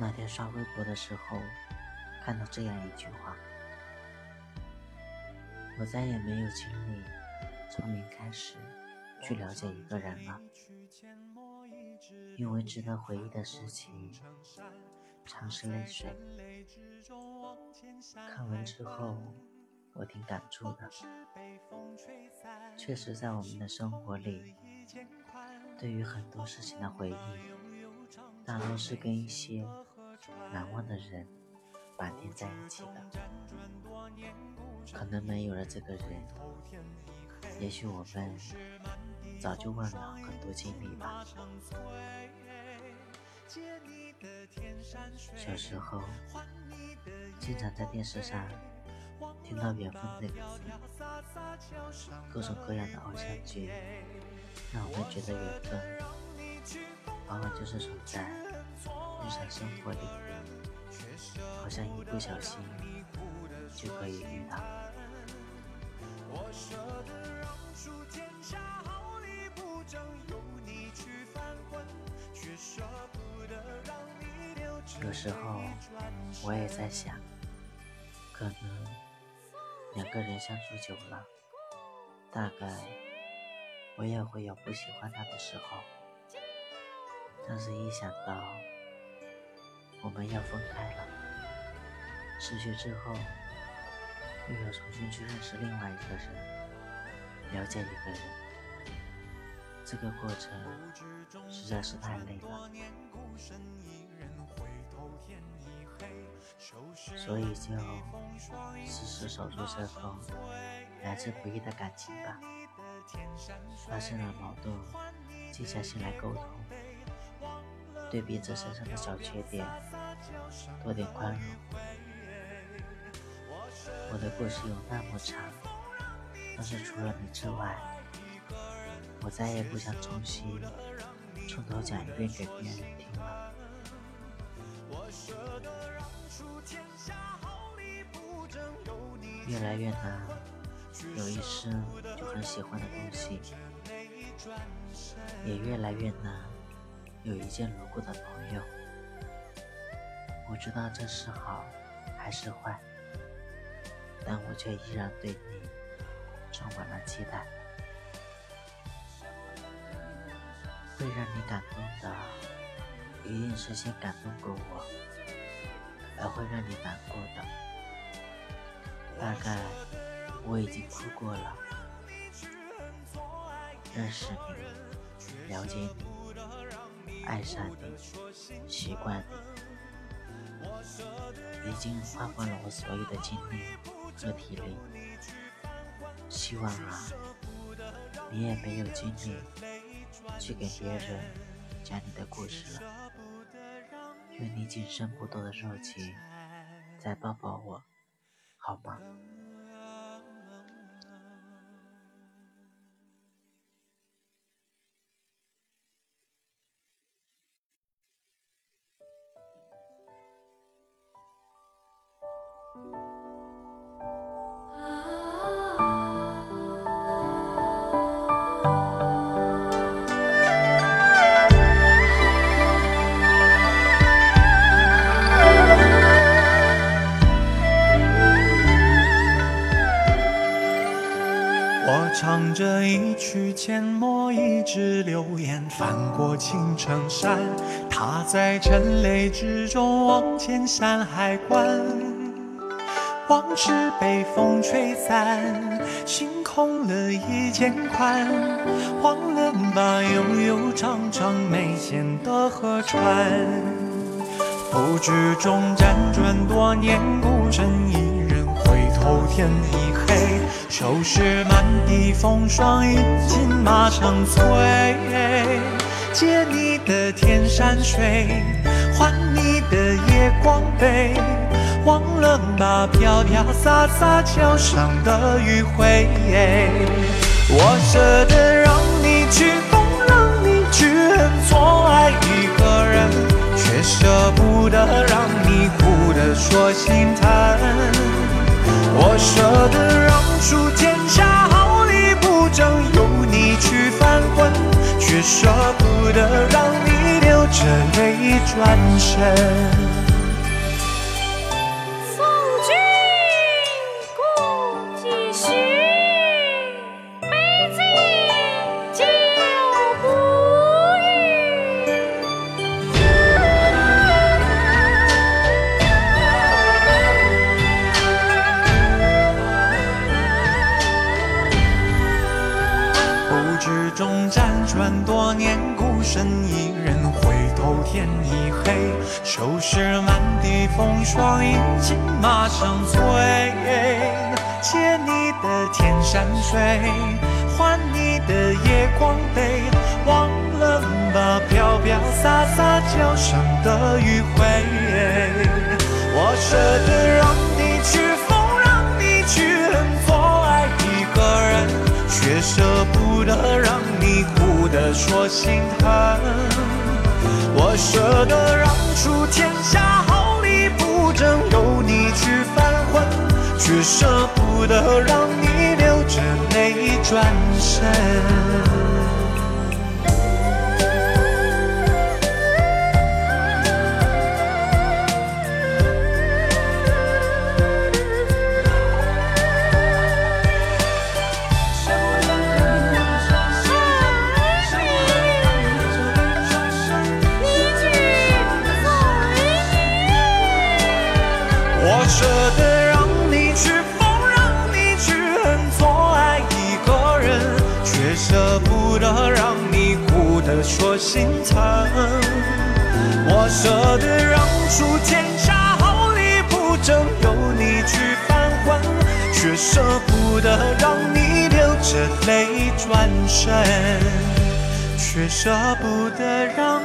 那天刷微博的时候，看到这样一句话：“我再也没有精力从零开始去了解一个人了，因为值得回忆的事情，常是泪水。”看完之后，我挺感触的。确实，在我们的生活里，对于很多事情的回忆，大多是跟一些难忘的人绑定在一起的。可能没有了这个人，也许我们早就忘了很多经历吧。小时候，经常在电视上听到“远方”那个词，各种各样的偶像剧，让我们觉得缘分往往就是存在日常生活里，好像一不小心就可以遇到。有时候我也在想，可能两个人相处久了，大概我也会有不喜欢他的时候。但是，一想到我们要分开了，失去之后又要重新去认识另外一个人，了解一个人，这个过程实在是太累了。所以就时时守住这份来之不易的感情吧。发生了矛盾，静下心来沟通，对彼此身上的小缺点多点宽容。我的故事有那么长，但是除了你之外，我再也不想重新从头讲一遍给别人听了。越来越难，有一生就很喜欢的东西，也越来越难，有一见如故的朋友。我知道这是好还是坏，但我却依然对你充满了期待。会让你感动的，一定是先感动过我，而会让你难过的。大概我已经哭过了，认识你，了解你，爱上你，习惯你，已经花光了我所有的精力和体力。希望啊，你也没有精力去给别人讲你的故事了。愿你仅剩不多的热情，再抱抱我。好吗？我唱着一曲阡陌，一支流言，翻过青城山。他在尘雷之中望见山海关，往事被风吹散，心空了一肩宽。忘了吧，悠悠长长没线的河川。不知中辗转多年，孤身一人回头天已黑。收拾满地风霜，饮尽马成摧。借你的天山水，换你的夜光杯。忘了那，飘飘洒洒桥上的余晖。我舍得让你去疯，让你去恨，错爱一个人，却舍不得让你哭得说心疼。我舍得让出天下毫厘不争，由你去翻滚，却舍不得让你流着泪转身。身一人，回头天已黑，收拾满地风霜，饮尽马上醉。借你的天山水，换你的夜光杯，忘了吧，飘飘洒洒脚上的余晖。我舍得让说心疼，我舍得让出天下好礼不争，由你去犯浑，却舍不得让你流着泪转身。舍得让你去疯，让你去恨，做爱一个人，却舍不得让你哭得说心疼。我舍得让出天下，毫厘不争，由你去翻滚，却舍不得让你流着泪转身，却舍不得让。